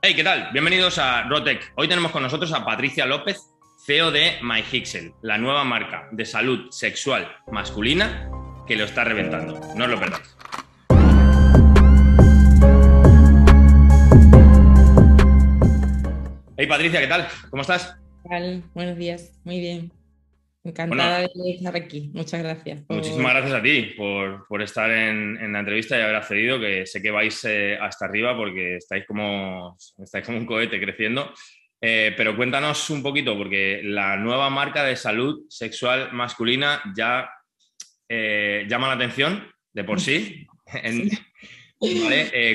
Hey, ¿qué tal? Bienvenidos a Rotec. Hoy tenemos con nosotros a Patricia López, CEO de MyHixel, la nueva marca de salud sexual masculina que lo está reventando. No os lo perdáis. Hey Patricia, ¿qué tal? ¿Cómo estás? Buenos días, muy bien. Encantada de estar aquí. Muchas gracias. Muchísimas gracias a ti por, estar en, la entrevista y haber accedido, que sé que vais eh, hasta arriba porque estáis como, estáis como un cohete creciendo. Eh, pero cuéntanos un poquito, porque la nueva marca de salud sexual masculina ya eh, llama la atención de por sí.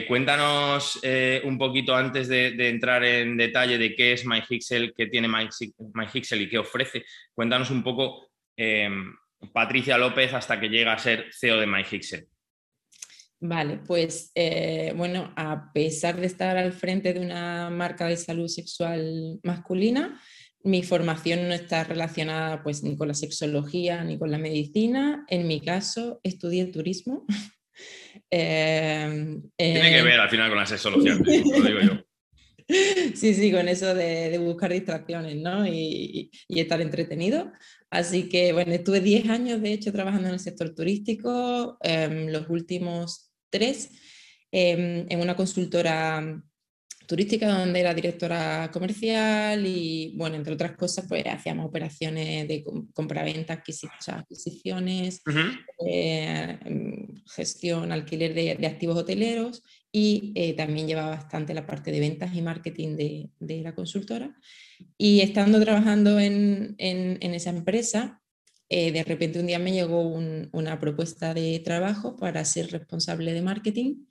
cuéntanos un poquito antes de, entrar en detalle de qué es MyHixel, qué tiene MyHixel y qué ofrece. Cuéntanos un poco, Patricia López, hasta que llega a ser CEO de MyHixel. Vale, pues eh, bueno, a pesar de estar al frente de una marca de salud sexual masculina, mi formación no está relacionada pues ni con la sexología ni con la medicina. En mi caso, estudié turismo. Em, Tiene que ver al final con la sexología, lo digo yo. Sí, sí, con eso de, buscar distracciones ¿no? y, estar entretenido. Así que bueno, estuve 10 años de hecho trabajando en el sector turístico. Em, los últimos tres, em, en una consultora turística donde era directora comercial y, bueno, entre otras cosas, pues hacíamos operaciones de compra-venta, adquisiciones, eh, em, gestión, alquiler de, activos hoteleros y eh, también llevaba bastante la parte de ventas y marketing de, la consultora. Y estando trabajando en, en esa empresa, eh, de repente un día me llegó una propuesta de trabajo para ser responsable de marketing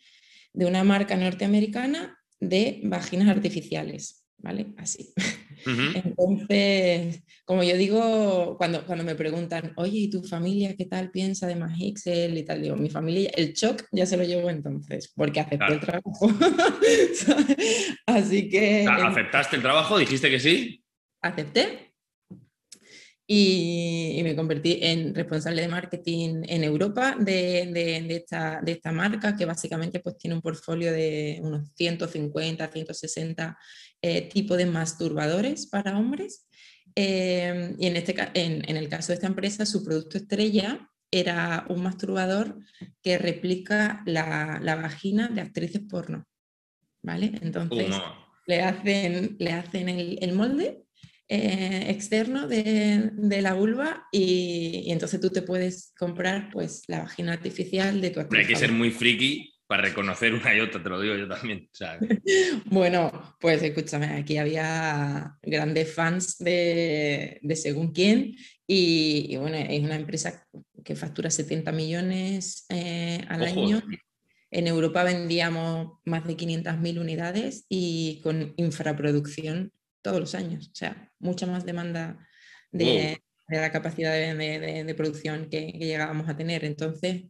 de una marca norteamericana de vaginas artificiales, ¿vale? Así. Entonces, como yo digo, cuando, cuando me preguntan, oye, ¿y tu familia qué tal piensa de Magixel y tal? Digo, mi familia, el shock ya se lo llevo entonces, porque acepté el trabajo. Así que... ¿Aceptaste el trabajo? ¿Dijiste que sí? Acepté y, me convertí en responsable de marketing en Europa de, de, esta, de, esta, marca que básicamente pues tiene un portfolio de unos 150, 160 eh, tipos de masturbadores para hombres. Eh, y en, este, en, en, el caso de esta empresa, su producto estrella era un masturbador que replica la, la vagina de actrices porno. ¿Vale? Entonces le hacen, le hacen el, el molde eh, externo de, la vulva y, entonces tú te puedes comprar pues la vagina artificial de tu actriz. Hay que ser muy friki para reconocer una y otra, te lo digo yo también. bueno, pues escúchame, aquí había grandes fans de, según quién y, bueno, es una empresa que factura 70 millones eh, al año. En Europa vendíamos más de 500.000 unidades y con infraproducción todos los años. O sea, mucha más demanda de, la capacidad de, producción que, llegábamos a tener. Entonces,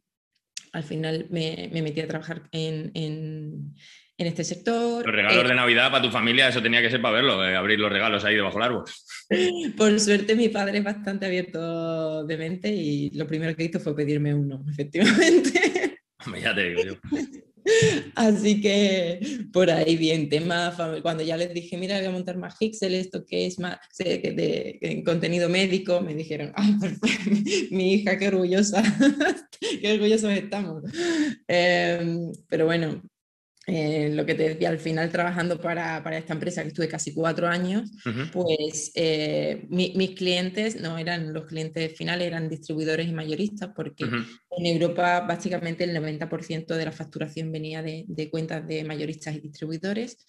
al final me, metí a trabajar en, este sector. Los regalos de eh, Navidad para tu familia, eso tenía que ser para verlo, eh, abrir los regalos ahí debajo del árbol. Por suerte mi padre es bastante abierto de mente y lo primero que hizo fue pedirme uno, efectivamente. ya te digo yo. Así que por ahí bien, tema, cuando ya les dije, mira, voy a montar más Hixel, esto que es más de, contenido médico, me dijeron, ay, mi hija, qué orgullosa, qué orgullosos estamos. Em, pero bueno, eh, lo que te decía, al final trabajando para, para, esta empresa que estuve casi cuatro años, pues eh, mis clientes no eran los clientes finales, eran distribuidores y mayoristas, porque en Europa básicamente el 90% de la facturación venía de, de, cuentas de mayoristas y distribuidores.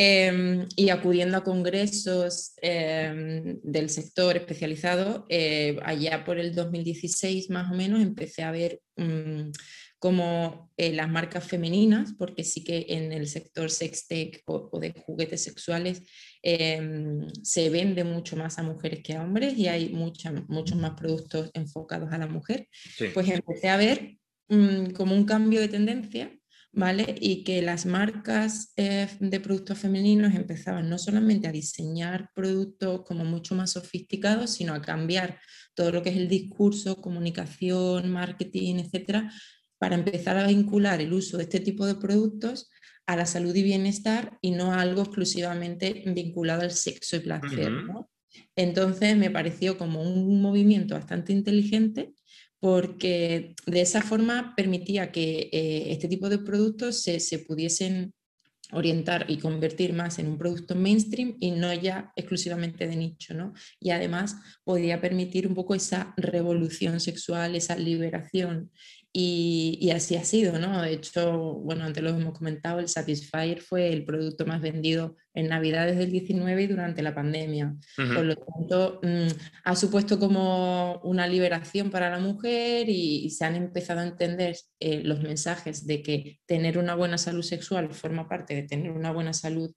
Em, y acudiendo a congresos em, del sector especializado, eh, allá por el 2016 más o menos empecé a ver mm, como eh, las marcas femeninas, porque sí que en el sector sextech o, o de juguetes sexuales em, se vende mucho más a mujeres que a hombres y hay mucha, muchos más productos enfocados a la mujer, pues empecé a ver mm, como un cambio de tendencia. ¿Vale? Y que las marcas eh, de productos femeninos empezaban no solamente a diseñar productos como mucho más sofisticados, sino a cambiar todo lo que es el discurso, comunicación, marketing, etcétera, para empezar a vincular el uso de este tipo de productos a la salud y bienestar y no a algo exclusivamente vinculado al sexo y placer. Entonces me pareció como un movimiento bastante inteligente porque de esa forma permitía que eh, este tipo de productos se, se pudiesen orientar y convertir más en un producto mainstream y no ya exclusivamente de nicho, ¿no? Y además podía permitir un poco esa revolución sexual, esa liberación y, así ha sido, ¿no? De hecho, bueno, antes lo hemos comentado, el Satisfyer fue el producto más vendido en Navidad desde el 19 y durante la pandemia. Por lo tanto, mm, ha supuesto como una liberación para la mujer y, se han empezado a entender eh, los mensajes de que tener una buena salud sexual forma parte de tener una buena salud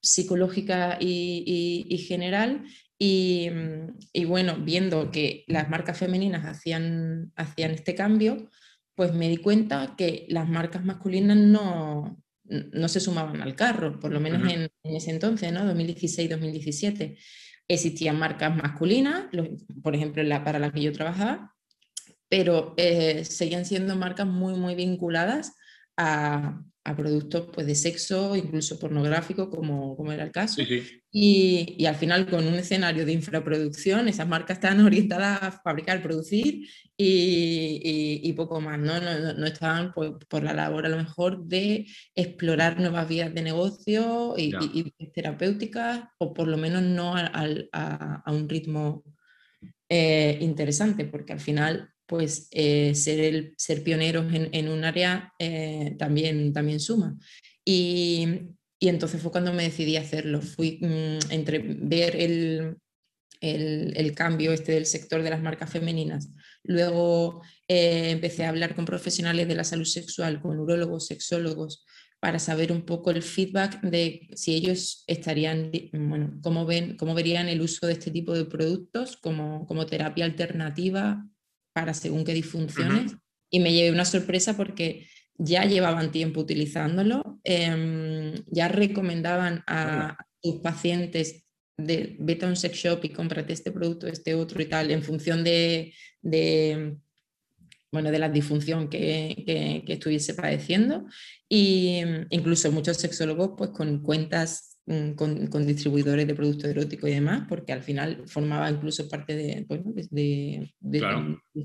psicológica y, general y, mm, y, bueno, viendo que las marcas femeninas hacían, hacían este cambio, pues me di cuenta que las marcas masculinas no, no se sumaban al carro, por lo menos en, ese entonces, ¿no? 2016-2017. Existían marcas masculinas, por ejemplo, la, para las que yo trabajaba, pero eh, seguían siendo marcas muy, muy vinculadas a, a productos pues, de sexo, incluso pornográfico, como, como era el caso. Y, y, al final, con un escenario de infraproducción, esas marcas están orientadas a fabricar, producir y, y, poco más. ¿no? No, no, estaban pues, por la labor, a lo mejor, de explorar nuevas vías de negocio y, terapéuticas, o por lo menos no a, a, a un ritmo eh, interesante, porque al final pues eh, ser, el, ser pioneros en, un área eh, también, también suma. Y, entonces fue cuando me decidí hacerlo. Fui mm, entre ver el, el, cambio este del sector de las marcas femeninas. Luego eh, empecé a hablar con profesionales de la salud sexual, con urólogos, sexólogos, para saber un poco el feedback de si ellos estarían, bueno, cómo, ven, cómo verían el uso de este tipo de productos como, como terapia alternativa para según qué disfunciones. Y me llevé una sorpresa porque ya llevaban tiempo utilizándolo, em, ya recomendaban a sus pacientes de vete a un sex shop y cómprate este producto, este otro y tal, en función de, de bueno, de la disfunción que, que, estuviese padeciendo. Y incluso muchos sexólogos pues con cuentas Mm, con, distribuidores de productos eróticos y demás, porque al final formaba incluso parte de, de,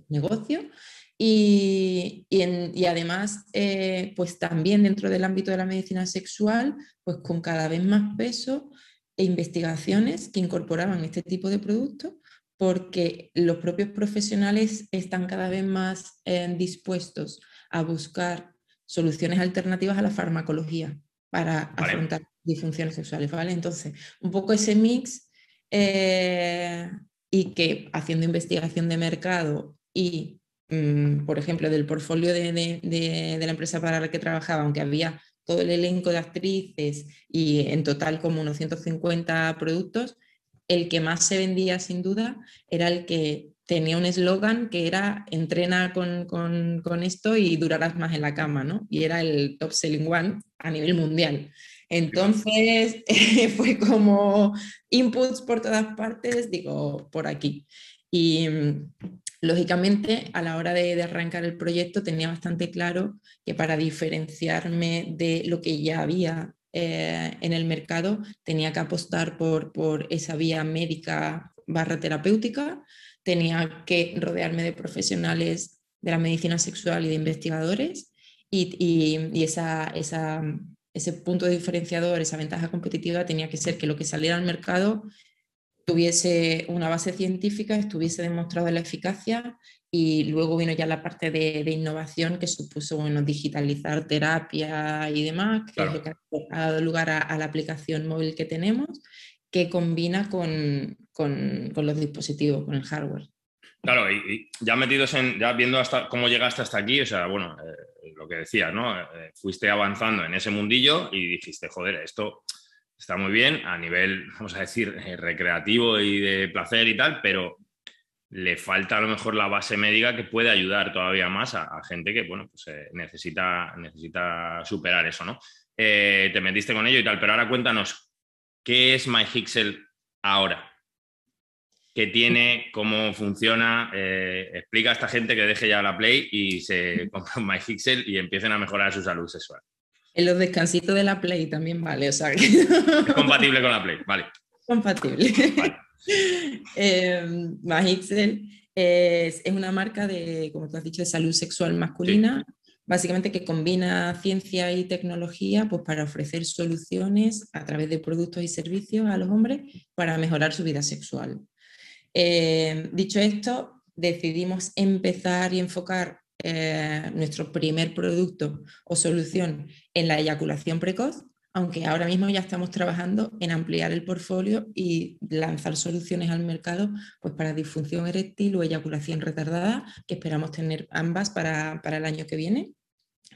negocio. Y, y, además, eh, pues también dentro del ámbito de la medicina sexual, pues con cada vez más peso e investigaciones que incorporaban este tipo de productos, porque los propios profesionales están cada vez más eh, dispuestos a buscar soluciones alternativas a la farmacología para afrontar disfunciones sexuales, ¿vale? Entonces, un poco ese mix eh, y que haciendo investigación de mercado y, mm, por ejemplo, del portfolio de, de, la empresa para la que trabajaba, aunque había todo el elenco de actrices y en total como unos 150 productos, el que más se vendía sin duda era el que tenía un eslogan que era entrena con, con, con, esto y durarás más en la cama, ¿no? Y era el top selling one a nivel mundial. Entonces fue como inputs por todas partes, digo, por aquí. Y mm, lógicamente a la hora de, arrancar el proyecto tenía bastante claro que para diferenciarme de lo que ya había eh, en el mercado tenía que apostar por, por esa vía médica barra terapéutica, tenía que rodearme de profesionales de la medicina sexual y de investigadores y, y, esa, esa ese punto diferenciador, esa ventaja competitiva tenía que ser que lo que saliera al mercado tuviese una base científica, estuviese demostrado la eficacia y luego vino ya la parte de, innovación que supuso bueno, digitalizar terapia y demás, que es lo que ha dado lugar a, la aplicación móvil que tenemos, que combina con, con, con los dispositivos, con el hardware. Claro, y, ya metidos en, ya viendo hasta cómo llegaste hasta aquí, o sea, bueno, eh, lo que decías, ¿no? Eh, fuiste avanzando en ese mundillo y dijiste, joder, esto está muy bien a nivel, vamos a decir, eh, recreativo y de placer y tal, pero le falta a lo mejor la base médica que puede ayudar todavía más a, gente que, bueno, pues necesita, necesita superar eso, ¿no? te metiste con ello y tal, pero ahora cuéntanos, ¿qué es MyHixel ahora? Qué tiene, cómo funciona. Eh, explica a esta gente que deje ya la Play y se compre un MyPixel y empiecen a mejorar su salud sexual. En los descansitos de la Play también vale, o sea que... Es compatible con la Play, vale. Compatible. Vale. eh, es, una marca de, como tú has dicho, de salud sexual masculina, básicamente que combina ciencia y tecnología pues, para ofrecer soluciones a través de productos y servicios a los hombres para mejorar su vida sexual. Eh, dicho esto, decidimos empezar y enfocar eh, nuestro primer producto o solución en la eyaculación precoz, aunque ahora mismo ya estamos trabajando en ampliar el portfolio y lanzar soluciones al mercado pues para disfunción eréctil o eyaculación retardada, que esperamos tener ambas para, para el año que viene.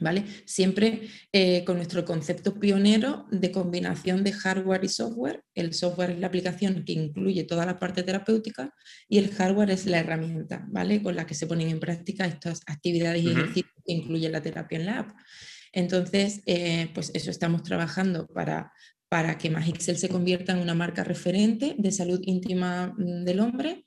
¿Vale? Siempre eh, con nuestro concepto pionero de combinación de hardware y software. El software es la aplicación que incluye toda la parte terapéutica y el hardware es la herramienta, ¿vale? Con la que se ponen en práctica estas actividades y ejercicios que incluye la terapia en la app. Entonces, eh, pues eso estamos trabajando para, para que Magixel se convierta en una marca referente de salud íntima mm, del hombre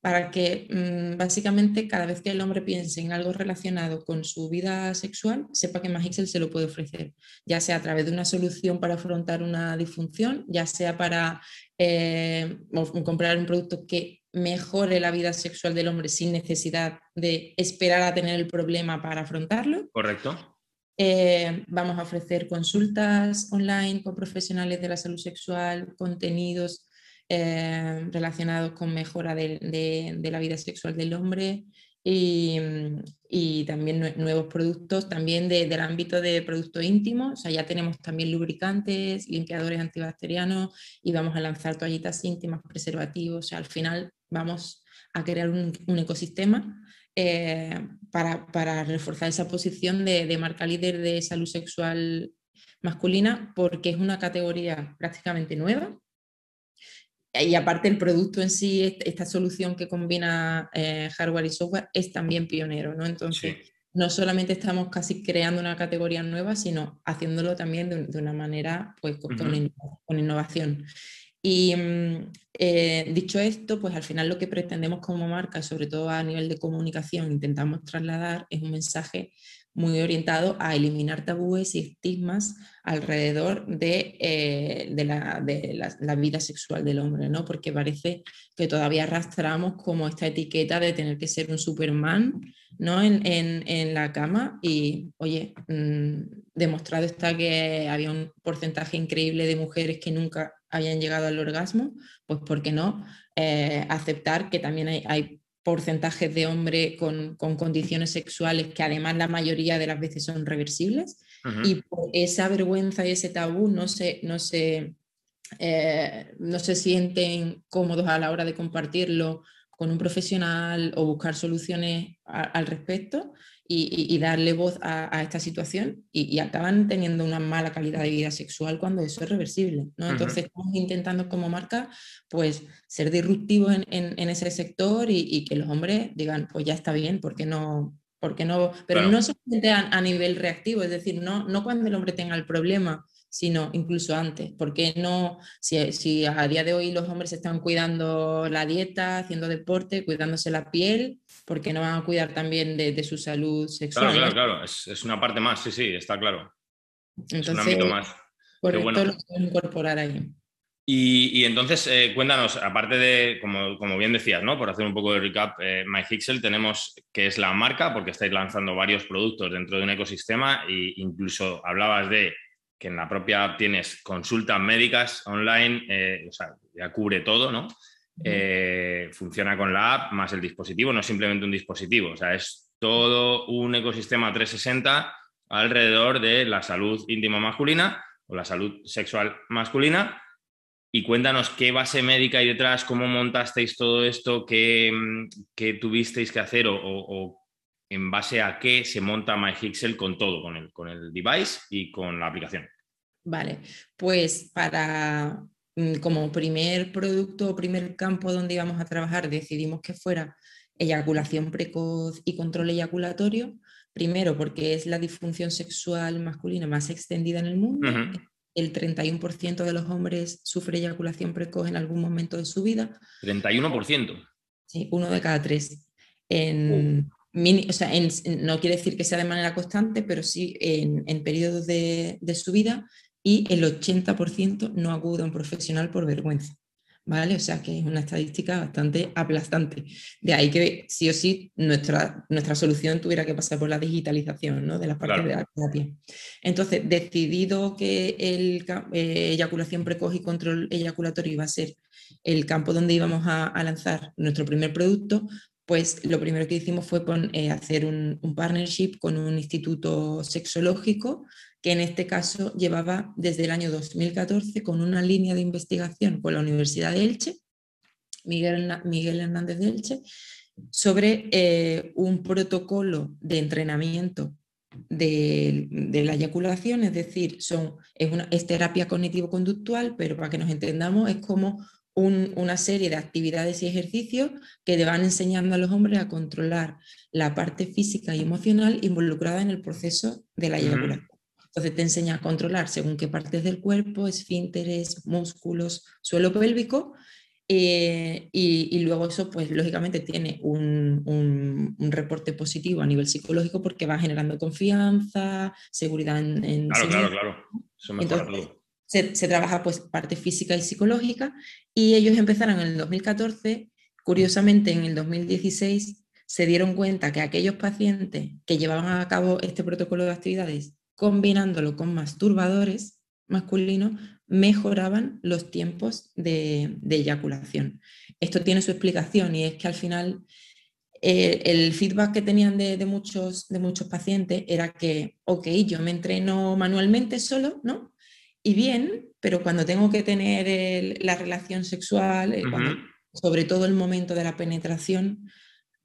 para que mm, básicamente cada vez que el hombre piense en algo relacionado con su vida sexual, sepa que Magixel se lo puede ofrecer, ya sea a través de una solución para afrontar una disfunción, ya sea para eh, comprar un producto que mejore la vida sexual del hombre sin necesidad de esperar a tener el problema para afrontarlo. Correcto. Eh, vamos a ofrecer consultas online con profesionales de la salud sexual, contenidos eh, relacionados con mejora de, la vida sexual del hombre y, también nuevos productos también del ámbito de productos íntimos. O sea, ya tenemos también lubricantes, limpiadores antibacterianos y vamos a lanzar toallitas íntimas, preservativos. O sea, al final vamos a crear un, ecosistema eh, para, reforzar esa posición de, de marca líder de salud sexual masculina porque es una categoría prácticamente nueva y aparte el producto en sí, esta solución que combina eh, hardware y software, es también pionero, ¿no? Entonces, no solamente estamos casi creando una categoría nueva, sino haciéndolo también de, una manera, pues, con, innovación. Y mm, eh, dicho esto, pues al final lo que pretendemos como marca, sobre todo a nivel de comunicación, intentamos trasladar es un mensaje muy orientado a eliminar tabúes y estigmas alrededor de, eh, la, vida sexual del hombre, ¿no? Porque parece que todavía arrastramos como esta etiqueta de tener que ser un Superman, ¿no? En, la cama y, oye, mm, demostrado está que había un porcentaje increíble de mujeres que nunca habían llegado al orgasmo, pues ¿por qué no? Eh, aceptar que también hay porcentajes de hombre con, condiciones sexuales que además la mayoría de las veces son reversibles. Y por esa vergüenza y ese tabú no se, no, se, eh, no se sienten cómodos a la hora de compartirlo con un profesional o buscar soluciones al respecto y, darle voz a, esta situación y, acaban teniendo una mala calidad de vida sexual cuando eso es reversible. ¿no? Entonces estamos intentando como marca pues ser disruptivos en, ese sector y, que los hombres digan, pues ya está bien, ¿por qué no? Porque no? Pero no solamente a, nivel reactivo, es decir, no, no cuando el hombre tenga el problema, sino incluso antes. porque no, si, si, a día de hoy los hombres están cuidando la dieta, haciendo deporte, cuidándose la piel, porque no van a cuidar también de, su salud sexual. Claro, claro, claro, es, una parte más, sí, sí, está claro. es un ámbito más. Por esto bueno. lo incorporar ahí. Y, entonces, eh, cuéntanos, aparte de, como, como, bien decías, ¿no? por hacer un poco de recap, eh, MyHixel tenemos que es la marca, porque estáis lanzando varios productos dentro de un ecosistema e incluso hablabas de que en la propia app tienes consultas médicas online, eh, o sea, ya cubre todo, ¿no? Eh, funciona con la app más el dispositivo, no es simplemente un dispositivo, o sea, es todo un ecosistema 360 alrededor de la salud íntima masculina o la salud sexual masculina. Y cuéntanos qué base médica hay detrás, cómo montasteis todo esto, qué, qué tuvisteis que hacer o, en base a qué se monta MyHixel con todo, con el, con el device y con la aplicación. Vale, pues para mm, como primer producto o primer campo donde íbamos a trabajar decidimos que fuera eyaculación precoz y control eyaculatorio. Primero porque es la disfunción sexual masculina más extendida en el mundo. El 31% de los hombres sufre eyaculación precoz en algún momento de su vida. 31%. Sí, uno de cada tres. En, o sea, no quiere decir que sea de manera constante, pero sí en, en periodos de, de subida y el 80% no acude a un profesional por vergüenza. ¿Vale? O sea que es una estadística bastante aplastante. De ahí que sí o sí nuestra, nuestra solución tuviera que pasar por la digitalización ¿no? de las partes de la terapia. Entonces, decidido que el, eh, eyaculación precoz y control eyaculatorio iba a ser el campo donde íbamos a, lanzar nuestro primer producto, pues lo primero que hicimos fue eh, hacer un, partnership con un instituto sexológico que en este caso llevaba desde el año 2014 con una línea de investigación con la Universidad de Elche, Miguel, Hernández de Elche, sobre eh, un protocolo de entrenamiento de, la eyaculación, es decir, es, una, terapia cognitivo-conductual, pero para que nos entendamos es como una serie de actividades y ejercicios que le van enseñando a los hombres a controlar la parte física y emocional involucrada en el proceso de la eyaculación. Entonces te enseña a controlar según qué partes del cuerpo, esfínteres, músculos, suelo pélvico. Eh, y, luego eso, pues lógicamente tiene un, un, reporte positivo a nivel psicológico porque va generando confianza, seguridad en... claro, claro, claro, Entonces, se, trabaja pues parte física y psicológica y ellos empezaron en el 2014, curiosamente en el 2016 se dieron cuenta que aquellos pacientes que llevaban a cabo este protocolo de actividades combinándolo con masturbadores masculinos, mejoraban los tiempos de, eyaculación. Esto tiene su explicación y es que al final eh, el feedback que tenían de, muchos, de muchos pacientes era que, ok, yo me entreno manualmente solo, ¿no? Y bien, pero cuando tengo que tener la relación sexual, eh, sobre todo el momento de la penetración,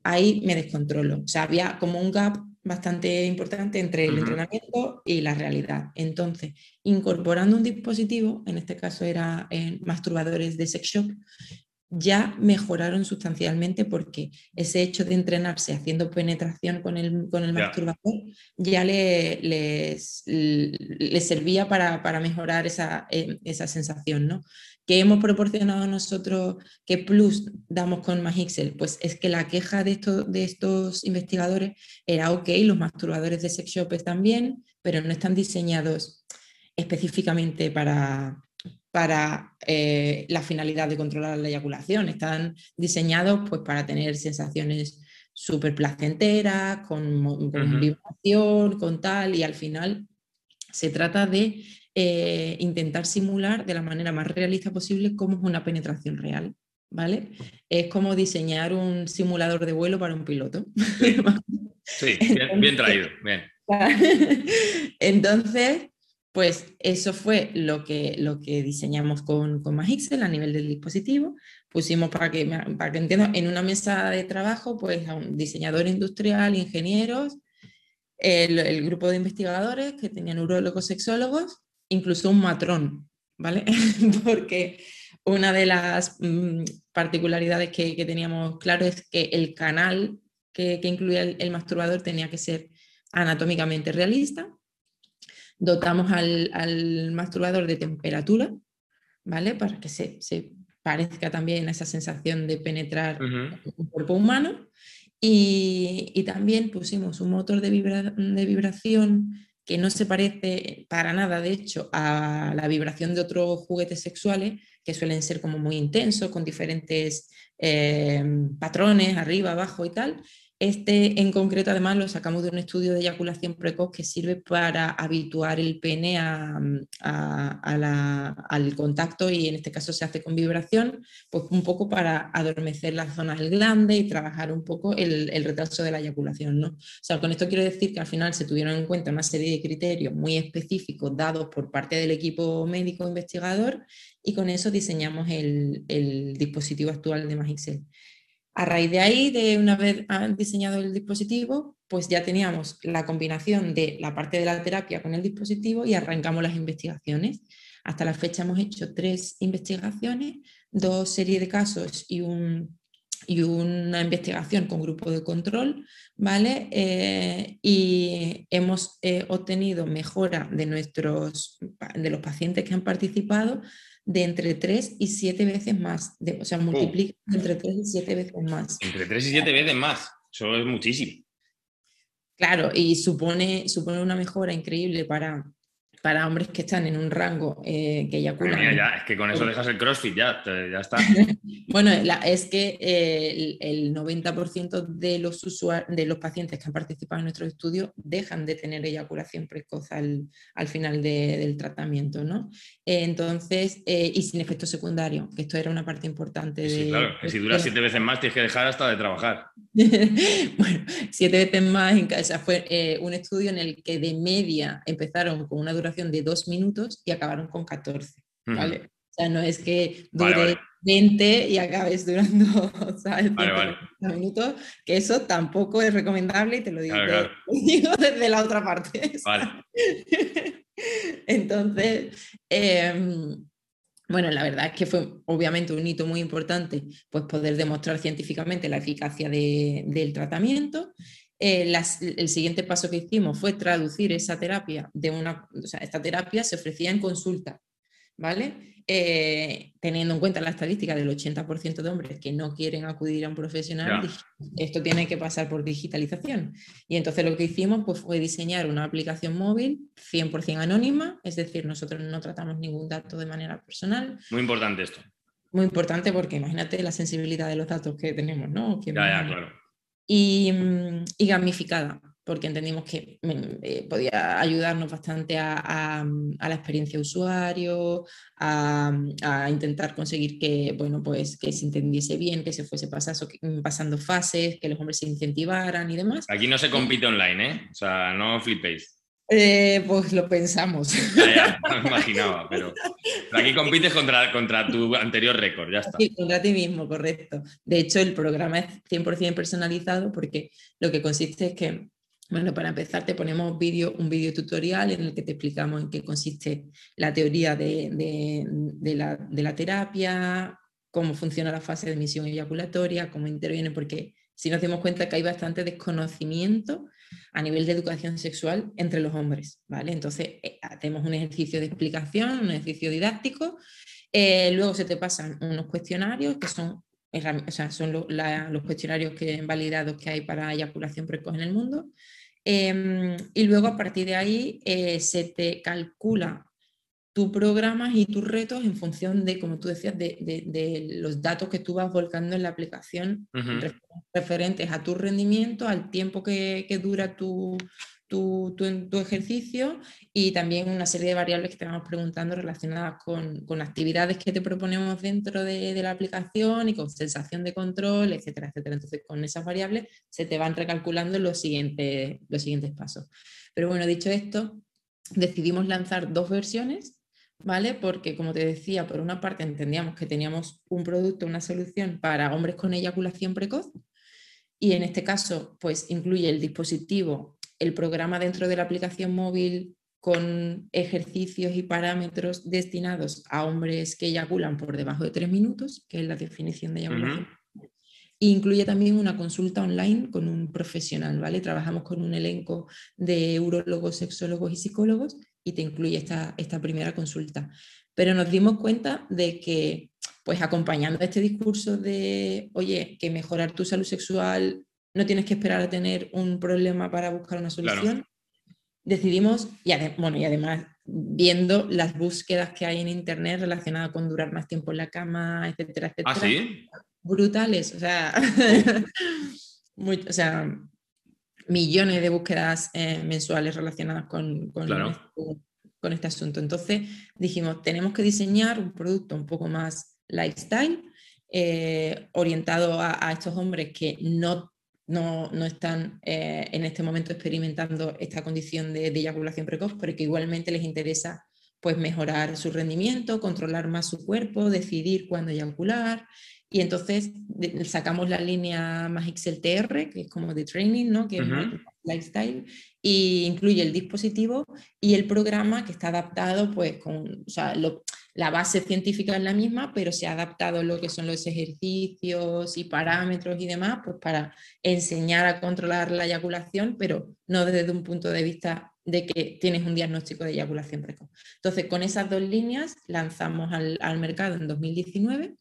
ahí me descontrolo. O sea, había como un gap bastante importante entre el entrenamiento y la realidad. Entonces, incorporando un dispositivo, en este caso era en masturbadores de sex shop, ya mejoraron sustancialmente porque ese hecho de entrenarse haciendo penetración con el, con el masturbador ya le, les, servía para, para mejorar esa, eh, esa sensación, ¿no? ¿Qué hemos proporcionado nosotros? ¿Qué plus damos con Magixel? Pues es que la queja de estos, de estos investigadores era, ok, los masturbadores de sex shops también, pero no están diseñados específicamente para, para eh, la finalidad de controlar la eyaculación. Están diseñados pues, para tener sensaciones súper placenteras, con, con vibración, con tal, y al final se trata de eh, intentar simular de la manera más realista posible cómo es una penetración real. ¿Vale? Es como diseñar un simulador de vuelo para un piloto. Sí, bien, traído, bien. Entonces, pues eso fue lo que, lo que diseñamos con, con Magixel a nivel del dispositivo. Pusimos para que, para que entiendan, en una mesa de trabajo, pues a un diseñador industrial, ingenieros, el, grupo de investigadores que tenían urólogos, sexólogos incluso un matrón, ¿vale? Porque una de las mm, particularidades que, teníamos claro es que el canal que, incluía el, masturbador tenía que ser anatómicamente realista. Dotamos al, masturbador de temperatura, ¿vale? Para que se, parezca también a esa sensación de penetrar un cuerpo humano. Y, también pusimos un motor de, de vibración que no se parece para nada, de hecho, a la vibración de otros juguetes sexuales, que suelen ser como muy intensos, con diferentes eh, patrones, arriba, abajo y tal, este en concreto además lo sacamos de un estudio de eyaculación precoz que sirve para habituar el pene al contacto y en este caso se hace con vibración, pues un poco para adormecer las zonas del glande y trabajar un poco el, retraso de la eyaculación. ¿no? O sea, con esto quiero decir que al final se tuvieron en cuenta una serie de criterios muy específicos dados por parte del equipo médico investigador y con eso diseñamos el, el dispositivo actual de Magixel. A raíz de ahí, de una vez diseñado el dispositivo, pues ya teníamos la combinación de la parte de la terapia con el dispositivo y arrancamos las investigaciones. Hasta la fecha hemos hecho tres investigaciones, dos series de casos y una investigación con grupo de control, ¿vale? Eh, y hemos eh, obtenido mejora de, nuestros, de los pacientes que han participado de entre 3 y 7 veces más. De, o sea, multiplica entre 3 y 7 veces más. Entre 3 y 7 veces más. Eso es muchísimo. Claro, y supone, supone una mejora increíble para, para hombres que están en un rango eh, que eyaculan. ya, es que con eso dejas el CrossFit, ya, ya está. bueno, es que eh, el, 90% de los, de los pacientes que han participado en nuestro estudio dejan de tener eyaculación precoz al, final del tratamiento, ¿no? entonces, eh, y sin efecto secundario, que esto era una parte importante de... Sí, claro, que si dura siete veces más tienes que dejar hasta de trabajar. bueno, siete veces más en casa. Fue un estudio en el que de media empezaron con una duración de dos minutos y acabaron con 14, ¿vale? O sea, no es que dure 20 y acabes durando, ¿sabes? minutos, que eso tampoco es recomendable y te lo digo, desde la otra parte. Entonces, em, bueno, la verdad es que fue obviamente un hito muy importante, pues poder demostrar científicamente la eficacia del tratamiento eh, el siguiente paso que hicimos fue traducir esa terapia de una, o sea, esta terapia se ofrecía en consulta, ¿vale? Eh, teniendo en cuenta la estadística del 80% de hombres que no quieren acudir a un profesional, esto tiene que pasar por digitalización. Y entonces lo que hicimos pues, fue diseñar una aplicación móvil 100% anónima, es decir, nosotros no tratamos ningún dato de manera personal. Muy importante esto. Muy importante porque imagínate la sensibilidad de los datos que tenemos, ¿no? ya, ya, claro Mm, y, gamificada, porque entendimos que mm, eh, podía ayudarnos bastante a, mm, la experiencia de usuario, a, intentar conseguir que, bueno, pues, que se entendiese bien, que se fuese pasando fases, que los hombres se incentivaran y demás. Aquí no se compite online, ¿eh? O sea, no flipéis. Eh, pues lo pensamos. Ya, ya, me imaginaba, pero, aquí compites contra, contra tu anterior récord, ya está. Sí, contra ti mismo, correcto. De hecho, el programa es 100% personalizado porque lo que consiste es que, bueno, para empezar te ponemos vídeo, un vídeo tutorial en el que te explicamos en qué consiste la teoría de, de, la, de la terapia, cómo funciona la fase de emisión eyaculatoria, cómo interviene, porque si nos dimos cuenta que hay bastante desconocimiento a nivel de educación sexual entre los hombres, ¿vale? Entonces, eh, hacemos un ejercicio de explicación, un ejercicio didáctico, eh, luego se te pasan unos cuestionarios que son, o sea, son los cuestionarios que, validados que hay para eyaculación precoz en el mundo, em, y luego a partir de ahí eh, se te calcula tu programas y tus retos en función de, como tú decías, de, los datos que tú vas volcando en la aplicación referentes a tu rendimiento, al tiempo que, dura tu, tu, tu, ejercicio y también una serie de variables que te vamos preguntando relacionadas con, con actividades que te proponemos dentro de, la aplicación y con sensación de control, etcétera, etcétera. Entonces, con esas variables se te van recalculando los siguientes, los siguientes pasos. Pero bueno, dicho esto, decidimos lanzar dos versiones ¿vale? Porque, como te decía, por una parte entendíamos que teníamos un producto, una solución para hombres con eyaculación precoz, y en este caso, pues incluye el dispositivo, el programa dentro de la aplicación móvil con ejercicios y parámetros destinados a hombres que eyaculan por debajo de tres minutos, que es la definición de eyaculación. Incluye también una consulta online con un profesional, ¿vale? Trabajamos con un elenco de urólogos, sexólogos y psicólogos y te incluye esta, esta primera consulta. Pero nos dimos cuenta de que, pues acompañando este discurso de, oye, que mejorar tu salud sexual, no tienes que esperar a tener un problema para buscar una solución, decidimos, y, bueno, y además viendo las búsquedas que hay en Internet relacionadas con durar más tiempo en la cama, etcétera, ¿Ah, etcétera. Brutales, o sea, o sea, millones de búsquedas eh, mensuales relacionadas con, con, este, con, este, asunto. Entonces dijimos, tenemos que diseñar un producto un poco más lifestyle, eh, orientado a, estos hombres que no, no, no están eh, en este momento experimentando esta condición de, de eyaculación precoz, pero que igualmente les interesa pues mejorar su rendimiento, controlar más su cuerpo, decidir cuándo eyacular, y entonces sacamos la línea Magix LTR, que es como de training, ¿no? que es lifestyle, y incluye el dispositivo y el programa que está adaptado, pues con, o sea, la base científica es la misma, pero se ha adaptado lo que son los ejercicios y parámetros y demás, pues para enseñar a controlar la eyaculación, pero no desde un punto de vista de que tienes un diagnóstico de eyaculación precoz. Entonces, con esas dos líneas lanzamos al, al mercado en 2019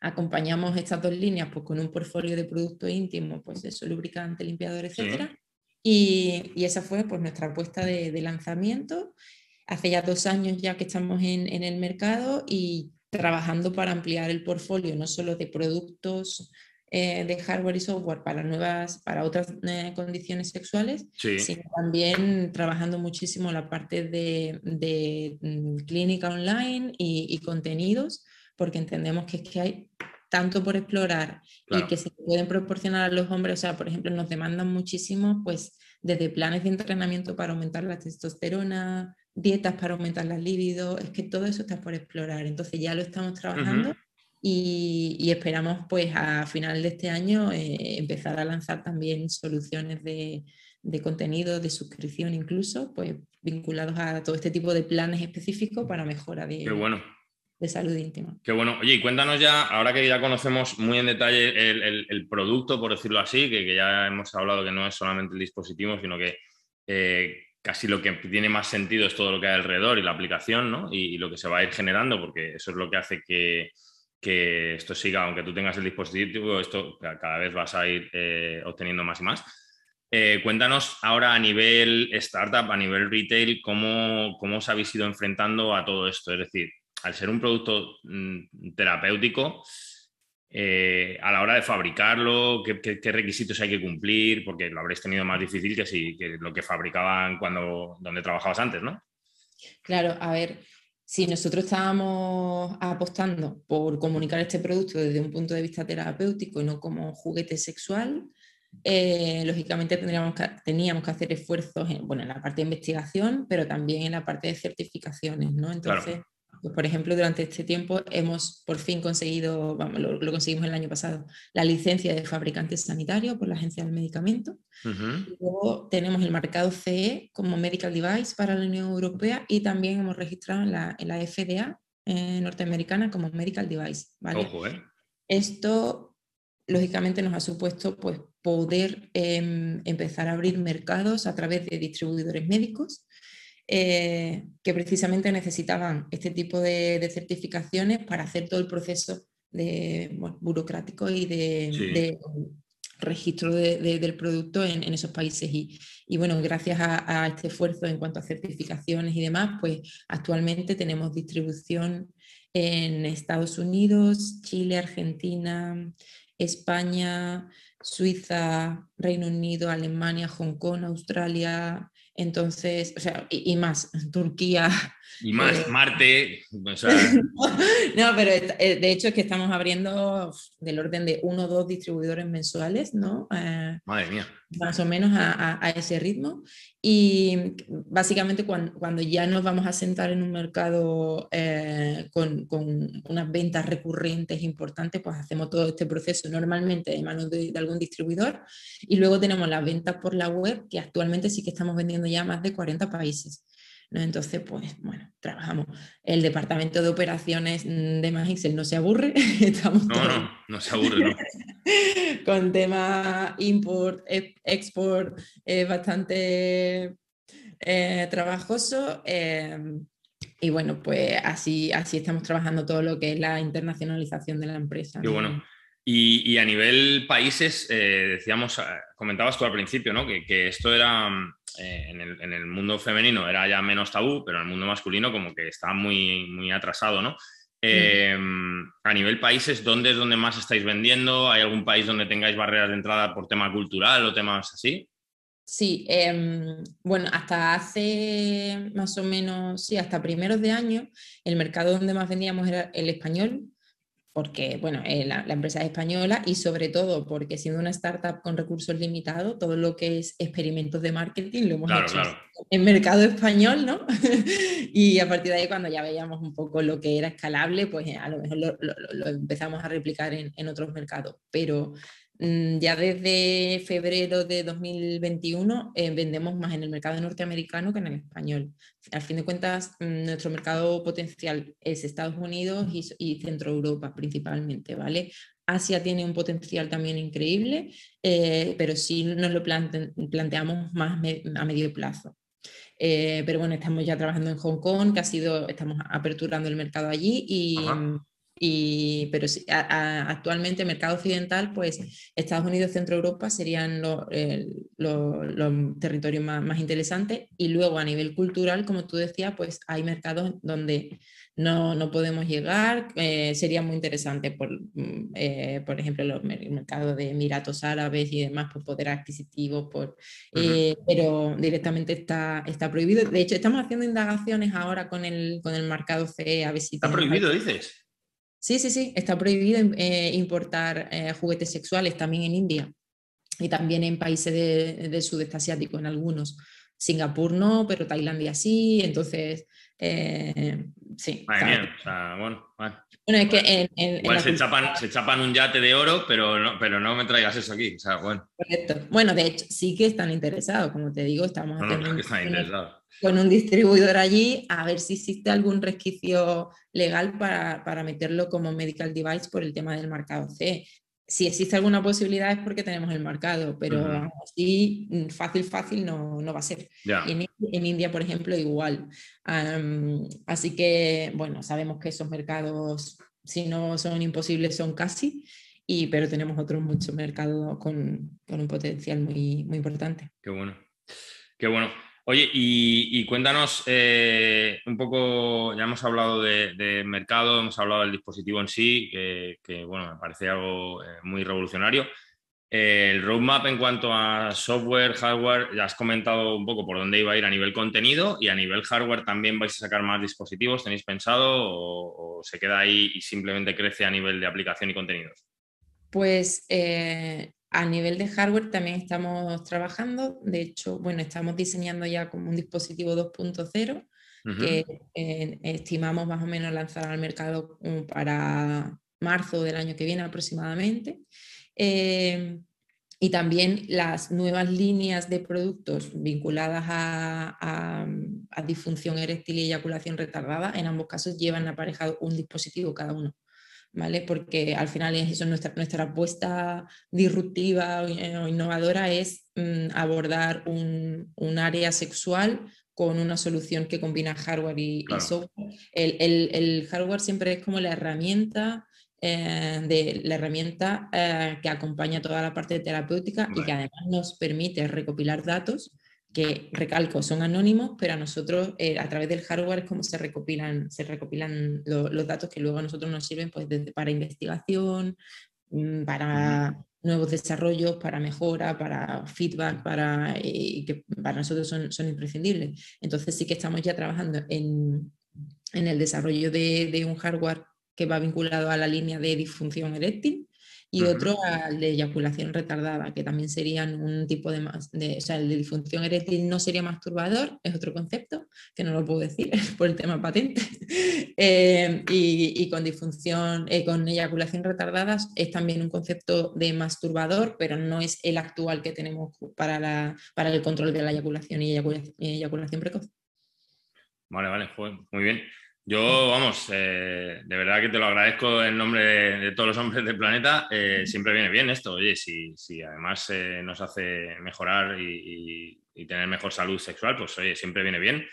acompañamos estas dos líneas pues, con un portfolio de productos íntimos, pues eso, lubricante, limpiador, etcétera. Y, y, esa fue pues, nuestra apuesta de, de, lanzamiento. Hace ya dos años ya que estamos en, en el mercado y trabajando para ampliar el portfolio, no solo de productos eh, de hardware y software para nuevas, para otras eh, condiciones sexuales, sino también trabajando muchísimo la parte de, de mm, clínica online y, y, contenidos, porque entendemos que es que hay tanto por explorar y que se pueden proporcionar a los hombres, o sea, por ejemplo, nos demandan muchísimo, pues, desde planes de entrenamiento para aumentar la testosterona, dietas para aumentar la libido, es que todo eso está por explorar, entonces ya lo estamos trabajando. Y, esperamos pues a final de este año eh, empezar a lanzar también soluciones de, de, contenido, de suscripción incluso, pues vinculados a todo este tipo de planes específicos para mejora de, de salud íntima. Qué bueno. Oye, y cuéntanos ya, ahora que ya conocemos muy en detalle el, el, producto, por decirlo así, que, que, ya hemos hablado que no es solamente el dispositivo, sino que eh, casi lo que tiene más sentido es todo lo que hay alrededor y la aplicación, ¿no? y, lo que se va a ir generando, porque eso es lo que hace que que esto siga, aunque tú tengas el dispositivo, esto cada vez vas a ir eh, obteniendo más y más. Eh, cuéntanos ahora a nivel startup, a nivel retail, ¿cómo, cómo os habéis ido enfrentando a todo esto. Es decir, al ser un producto mm, terapéutico, eh, a la hora de fabricarlo, ¿qué, ¿qué, requisitos hay que cumplir? Porque lo habréis tenido más difícil que, si, que lo que fabricaban cuando donde trabajabas antes, ¿no? Claro, a ver, si nosotros estábamos apostando por comunicar este producto desde un punto de vista terapéutico y no como juguete sexual, eh, lógicamente tendríamos que, teníamos que hacer esfuerzos en, bueno, en la parte de investigación, pero también en la parte de certificaciones, ¿no? Entonces, pues, por ejemplo, durante este tiempo hemos por fin conseguido, vamos, lo, lo, conseguimos el año pasado, la licencia de fabricante sanitario por la Agencia del Medicamento. Uh -huh. Luego tenemos el marcado CE como Medical Device para la Unión Europea y también hemos registrado en la, en la FDA eh, norteamericana como Medical Device. ¿vale? Ojo, ¿eh? Esto, lógicamente, nos ha supuesto pues, poder eh, empezar a abrir mercados a través de distribuidores médicos eh, que precisamente necesitaban este tipo de, de, certificaciones para hacer todo el proceso de, bueno, burocrático y de, sí. de registro del producto en, en, esos países. Y, y bueno, gracias a, a, este esfuerzo en cuanto a certificaciones y demás, pues actualmente tenemos distribución en Estados Unidos, Chile, Argentina, España, Suiza, Reino Unido, Alemania, Hong Kong, Australia, entonces, o sea, y, y más, Turquía. Y más, eh, Marte. O sea... no, pero eh, de hecho es que estamos abriendo del orden de uno o dos distribuidores mensuales, ¿no? Eh, Madre mía. Más o menos a, a, a, ese ritmo. Y básicamente cuando, ya nos vamos a sentar en un mercado eh, con, con, unas ventas recurrentes importantes, pues hacemos todo este proceso normalmente de manos de, de algún distribuidor. Y luego tenemos las ventas por la web, que actualmente sí que estamos vendiendo ya más de 40 países. ¿No? Entonces, pues bueno, trabajamos. El departamento de operaciones de Magixel no se aburre. Estamos no, no, no se aburre, no. con tema import, export, eh, bastante eh, trabajoso. Eh, y bueno, pues así, así estamos trabajando todo lo que es la internacionalización de la empresa. Qué ¿no? bueno. Y, y, a nivel países, eh, decíamos, comentabas tú al principio, ¿no? Que, que esto era eh, en, el, en, el, mundo femenino era ya menos tabú, pero en el mundo masculino como que está muy, muy atrasado, ¿no? Eh, mm. A nivel países, ¿dónde es donde más estáis vendiendo? ¿Hay algún país donde tengáis barreras de entrada por tema cultural o temas así? Sí, eh, bueno, hasta hace más o menos, sí, hasta primeros de año, el mercado donde más vendíamos era el español, porque bueno, eh, la, la, empresa es española y sobre todo porque siendo una startup con recursos limitados, todo lo que es experimentos de marketing lo hemos claro, hecho claro. en mercado español, ¿no? y a partir de ahí cuando ya veíamos un poco lo que era escalable, pues a lo mejor lo, lo, lo empezamos a replicar en, en, otros mercados. Pero ya desde febrero de 2021 eh, vendemos más en el mercado norteamericano que en el español. Al fin de cuentas, mm, nuestro mercado potencial es Estados Unidos y, y Centro Europa principalmente, ¿vale? Asia tiene un potencial también increíble, eh, pero sí nos lo plante planteamos más me a medio plazo. Eh, pero bueno, estamos ya trabajando en Hong Kong, que ha sido, estamos aperturando el mercado allí y, Y, pero sí, actualmente mercado occidental, pues Estados Unidos, Centro Europa serían los, los territorios más, más, interesantes. Y luego a nivel cultural, como tú decías, pues hay mercados donde no, no podemos llegar. Eh, sería muy interesante, por, mm, eh, por ejemplo, los, el mercado de Emiratos Árabes y demás, por poder adquisitivo, por, pero directamente está, está prohibido. De hecho, estamos haciendo indagaciones ahora con el, con el mercado CE a ver si... ¿Está prohibido, dices? Sí, sí, sí, está prohibido importar juguetes sexuales también en India y también en países del sudeste asiático, en algunos. Singapur no, pero Tailandia sí, entonces eh, sí. bueno, es que en, Igual se, chapan, un yate de oro, pero no, pero no me traigas eso aquí. bueno. Bueno, de hecho, sí que están interesados, como te digo, estamos con un distribuidor allí a ver si existe algún resquicio legal para, para, meterlo como medical device por el tema del marcado C si existe alguna posibilidad es porque tenemos el mercado, pero así mm, fácil, fácil no, no va a ser. En, en, India, por ejemplo, igual. así que, bueno, sabemos que esos mercados, si no son imposibles, son casi, y, pero tenemos otros muchos mercados con, con un potencial muy, muy importante. Qué bueno. Qué bueno. Oye, y, cuéntanos eh, un poco, ya hemos hablado de, mercado, hemos hablado del dispositivo en sí, que, bueno, me parece algo eh, muy revolucionario. Eh, el roadmap en cuanto a software, hardware, ya has comentado un poco por dónde iba a ir a nivel contenido y a nivel hardware también vais a sacar más dispositivos, ¿tenéis pensado o, se queda ahí y simplemente crece a nivel de aplicación y contenidos? Pues a nivel de hardware también estamos trabajando, de hecho, bueno, estamos diseñando ya como un dispositivo 2.0 que eh, estimamos más o menos lanzar al mercado para marzo del año que viene aproximadamente. Eh, y también las nuevas líneas de productos vinculadas a, a disfunción eréctil y eyaculación retardada, en ambos casos llevan aparejado un dispositivo cada uno. ¿Vale? Porque al final es eso, nuestra, nuestra apuesta disruptiva o innovadora es mm, abordar un, un, área sexual con una solución que combina hardware y, software. El, el, el, hardware siempre es como la herramienta eh, de la herramienta eh, que acompaña toda la parte terapéutica y que además nos permite recopilar datos que recalco, son anónimos, pero a nosotros eh, a través del hardware es como se recopilan, se recopilan los datos que luego a nosotros nos sirven pues, para investigación, mm, para nuevos desarrollos, para mejora, para feedback, para, eh, que para nosotros son, son, imprescindibles. Entonces sí que estamos ya trabajando en, en el desarrollo de, de un hardware que va vinculado a la línea de disfunción eréctil y otro al de eyaculación retardada, que también serían un tipo de, de, o sea, el de disfunción eréctil no sería masturbador, es otro concepto, que no lo puedo decir por el tema patente, eh, y, y, con disfunción, eh, con eyaculación retardada es también un concepto de masturbador, pero no es el actual que tenemos para, la, para el control de la eyaculación y eyaculación, y eyaculación precoz. Vale, vale, muy bien. Yo, vamos, eh, de verdad que te lo agradezco en nombre de, todos los hombres del planeta. Eh, siempre viene bien esto, oye, si, si además eh, nos hace mejorar y, tener mejor salud sexual, pues oye, siempre viene bien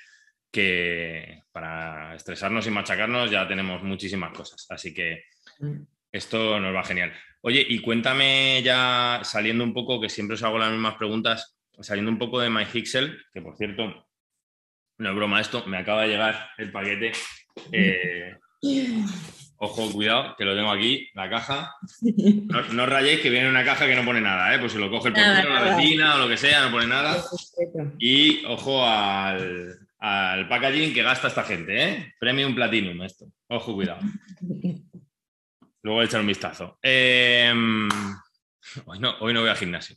que para estresarnos y machacarnos ya tenemos muchísimas cosas. Así que esto nos va genial. Oye, y cuéntame ya saliendo un poco, que siempre os hago las mismas preguntas, saliendo un poco de MyHixel, que por cierto, no es broma esto, me acaba de llegar el paquete eh, ojo, cuidado, que lo tengo aquí, la caja. No, rayéis que viene una caja que no pone nada, ¿eh? Pues si lo coge el portero, la vecina o lo que sea, no pone nada. Y ojo al, al packaging que gasta esta gente, ¿eh? Premium Platinum esto. Ojo, cuidado. Luego echar un vistazo. Em, hoy, no, hoy no voy al gimnasio.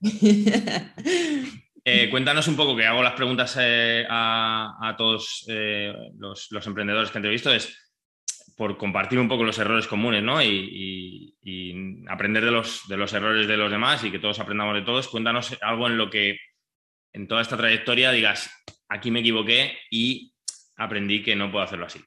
Eh, cuéntanos un poco, que hago las preguntas eh, a, todos eh, los, emprendedores que entrevisto, es por compartir un poco los errores comunes ¿no? y, aprender de los, de los, errores de los demás y que todos aprendamos de todos. Cuéntanos algo en lo que en toda esta trayectoria digas, aquí me equivoqué y aprendí que no puedo hacerlo así.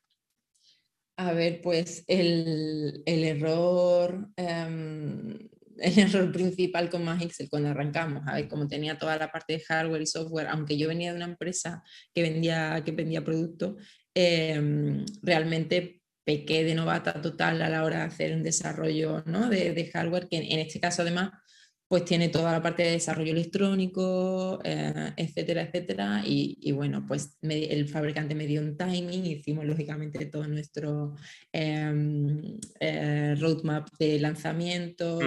A ver, pues el, error em, el error principal con Magixel cuando arrancamos, a como tenía toda la parte de hardware y software, aunque yo venía de una empresa que vendía, que vendía productos, em, realmente pequé de novata total a la hora de hacer un desarrollo ¿no? de hardware, que en este caso además pues tiene toda la parte de desarrollo electrónico, eh, etcétera, etcétera. Y, bueno, pues el fabricante me dio un timing, hicimos lógicamente todo nuestro em, eh, roadmap de lanzamiento,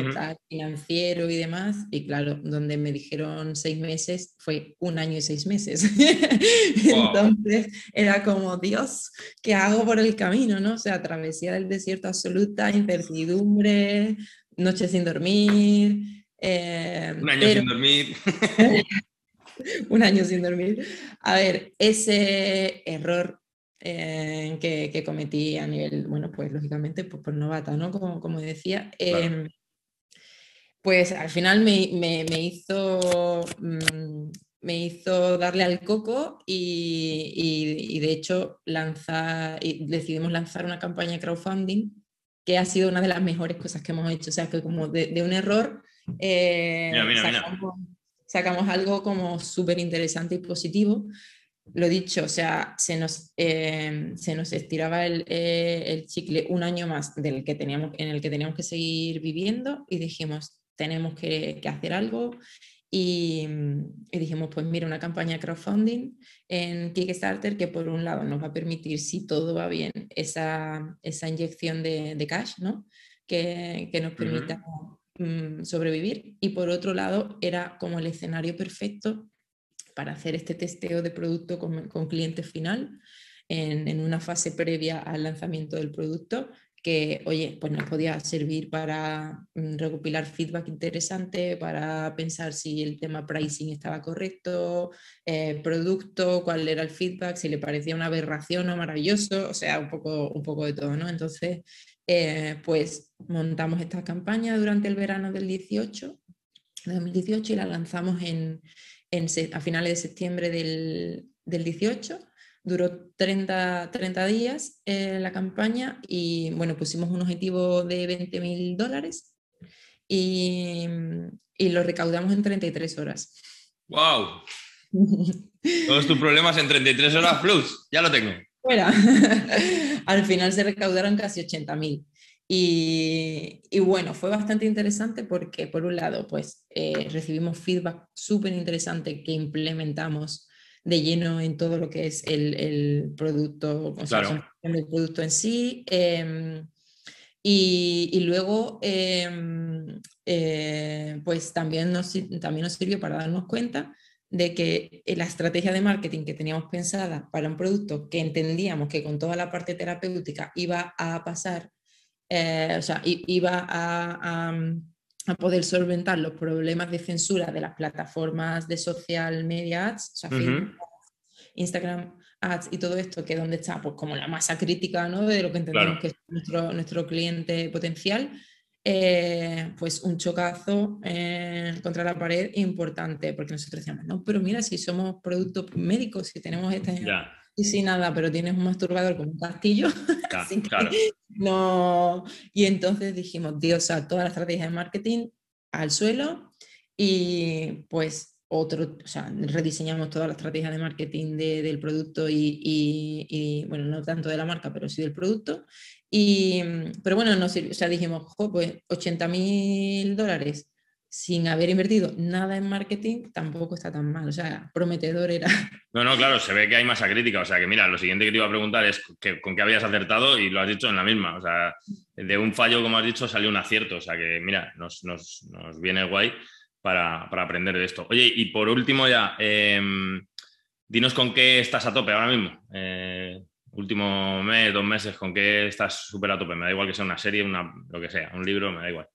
financiero y demás. Y claro, donde me dijeron seis meses, fue un año y seis meses. Entonces era como, Dios, ¿qué hago por el camino? ¿no? O sea, travesía del desierto absoluta, incertidumbre, noches sin dormir. Eh, un año sin dormir. un año sin dormir. A ver, ese error eh, que, cometí a nivel, bueno, pues lógicamente pues, por novata, ¿no? Como, como decía. Em, pues al final me, me, hizo, mm, me hizo darle al coco y, y, de hecho lanzar, y decidimos lanzar una campaña de crowdfunding que ha sido una de las mejores cosas que hemos hecho. O sea, que como de, de un error eh, sacamos, algo como súper interesante y positivo. Lo dicho, o sea, se nos, eh, se nos estiraba el, eh, el, chicle un año más del que teníamos, en el que teníamos que seguir viviendo y dijimos, tenemos que, que hacer algo. Y, y, dijimos, pues mira, una campaña crowdfunding en Kickstarter que por un lado nos va a permitir, si todo va bien, esa, esa inyección de, de cash, ¿no? Que, que nos permita Mm, sobrevivir y por otro lado era como el escenario perfecto para hacer este testeo de producto con, con cliente final en, en, una fase previa al lanzamiento del producto que, oye, pues nos podía servir para mm, recopilar feedback interesante, para pensar si el tema pricing estaba correcto, eh, producto, cuál era el feedback, si le parecía una aberración o maravilloso, o sea, un poco, un poco de todo, ¿no? Entonces, eh, pues montamos esta campaña durante el verano del 18, 2018 y la lanzamos en, a finales de septiembre del, 18. Duró 30, 30 días eh, la campaña y bueno, pusimos un objetivo de 20 mil dólares y, y, lo recaudamos en 33 horas. ¡Wow! Todos tus problemas en 33 horas plus, ya lo tengo. Fuera. Al final se recaudaron casi 80.000. Y, y, bueno, fue bastante interesante porque por un lado, pues eh, recibimos feedback súper interesante que implementamos de lleno en todo lo que es el, el producto, o sea, el producto en sí. Em, y, y, luego, em, eh, pues también nos, también nos sirvió para darnos cuenta de que la estrategia de marketing que teníamos pensada para un producto que entendíamos que con toda la parte terapéutica iba a pasar, eh, o sea, iba a, a, poder solventar los problemas de censura de las plataformas de social media ads, o sea, Instagram ads y todo esto, que es donde está pues como la masa crítica ¿no? de lo que entendemos que es nuestro, nuestro cliente potencial eh, pues un chocazo eh, contra la pared importante, porque nosotros decíamos, no, pero mira, si somos productos médicos, si tenemos este... Y sin nada, pero tienes un masturbador con un castillo. no. Y entonces dijimos, Dios, a toda la estrategia de marketing al suelo y pues otro, o sea, rediseñamos toda la estrategia de marketing del producto y, y, bueno, no tanto de la marca, pero sí del producto y, mm, pero bueno, no, o sea, dijimos, pues 80 mil dólares sin haber invertido nada en marketing tampoco está tan mal, o sea, prometedor era. No, no, claro, se ve que hay masa crítica, o sea, que mira, lo siguiente que te iba a preguntar es que, con qué habías acertado y lo has dicho en la misma, o sea, de un fallo, como has dicho, salió un acierto, o sea, que mira, nos, nos, nos viene guay para, para, aprender de esto. Oye, y por último ya, em, dinos con qué estás a tope ahora mismo. Eh, último mes, dos meses, ¿con qué estás súper a tope? Me da igual que sea una serie, una, lo que sea, un libro, me da igual.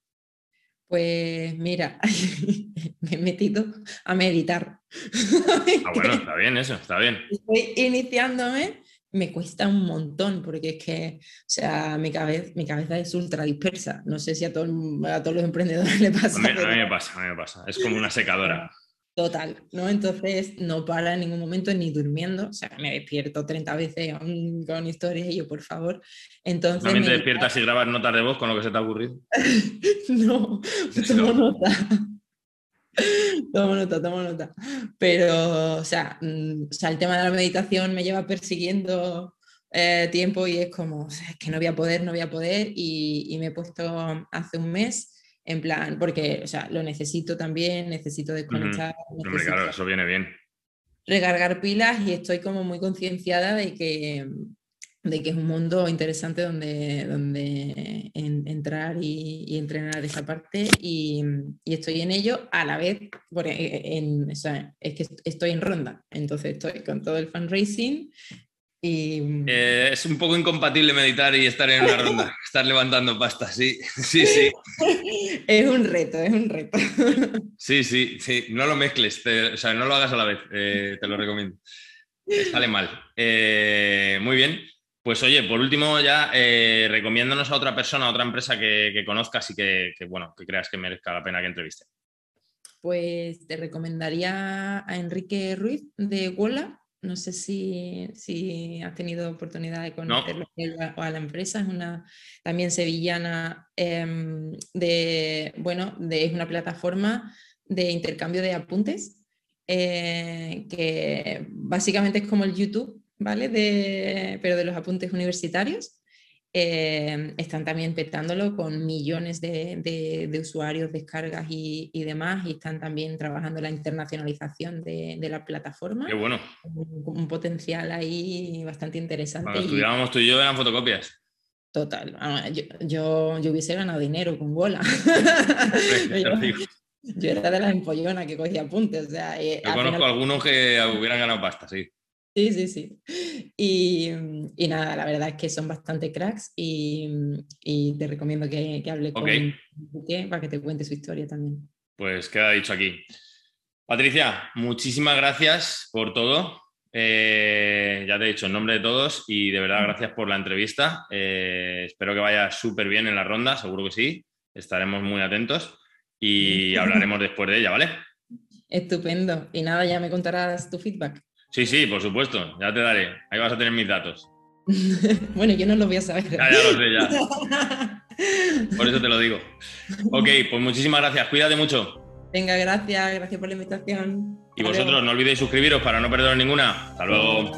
Pues mira, me he metido a meditar. Ah, bueno, está bien eso, está bien. Estoy iniciándome, me cuesta un montón porque es que, o sea, mi cabeza, mi cabeza es ultra dispersa. No sé si a, todo, a todos los emprendedores le pasa. A mí, me pasa, a mí me pasa. Es como una secadora. Total, ¿no? Entonces no para en ningún momento ni durmiendo, o sea, me despierto 30 veces con, historias y yo, por favor. Entonces, ¿También te despiertas y grabas notas de voz con lo que se te ha ocurrido? no, tomo nota. tomo nota, tomo nota. Pero, o sea, mm, o sea, el tema de la meditación me lleva persiguiendo eh, tiempo y es como, es que no voy a poder, no voy a poder y, y me he puesto hace un mes en plan, porque, o sea, lo necesito también, necesito desconectar. Hombre, claro, eso viene bien. Recargar pilas y estoy como muy concienciada de que, de que es un mundo interesante donde, donde entrar y, entrenar esa parte y, y, estoy en ello a la vez, porque en, o sea, es que estoy en ronda, entonces estoy con todo el fundraising Mm, eh, es un poco incompatible meditar y estar en una ronda, estar levantando pasta, sí, sí, sí. Es un reto, es un reto. Sí, sí, sí, no lo mezcles, o sea, no lo hagas a la vez, eh, te lo recomiendo. Sale mal. Eh, muy bien. Pues oye, por último ya, recomiéndanos a otra persona, a otra empresa que, conozcas y que, bueno, que creas que merezca la pena que entreviste. Pues te recomendaría a Enrique Ruiz de Wola, no sé si, has tenido oportunidad de conocerlo o a la empresa. Es una también sevillana em, de, bueno, de, es una plataforma de intercambio de apuntes eh, que básicamente es como el YouTube, ¿vale? De, pero de los apuntes universitarios. Em, están también petándolo con millones de, usuarios, descargas y, demás, y están también trabajando la internacionalización de, la plataforma. Qué bueno. Un, potencial ahí bastante interesante. Cuando estudiábamos tú y yo eran fotocopias. Total. Yo, yo, hubiese ganado dinero con bola. yo, era de las empollonas que cogía apuntes. yo conozco algunos que hubieran ganado pasta, sí. Sí, sí, sí. Y, y, nada, la verdad es que son bastante cracks y, y te recomiendo que, que hables con él para que te cuente su historia también. Pues queda dicho aquí. Patricia, muchísimas gracias por todo. Eh, ya te he dicho en nombre de todos y de verdad gracias por la entrevista. Eh, espero que vaya súper bien en la ronda, seguro que sí. Estaremos muy atentos y hablaremos después de ella, ¿vale? Estupendo. Y nada, ya me contarás tu feedback. Sí, sí, por supuesto, ya te daré. Ahí vas a tener mis datos. bueno, yo no lo voy a saber. Ya, ya lo sé, ya. Por eso te lo digo. Ok, pues muchísimas gracias. Cuídate mucho. Venga, gracias. Gracias por la invitación. Y vosotros no olvidéis suscribiros para no perderos ninguna. Hasta luego.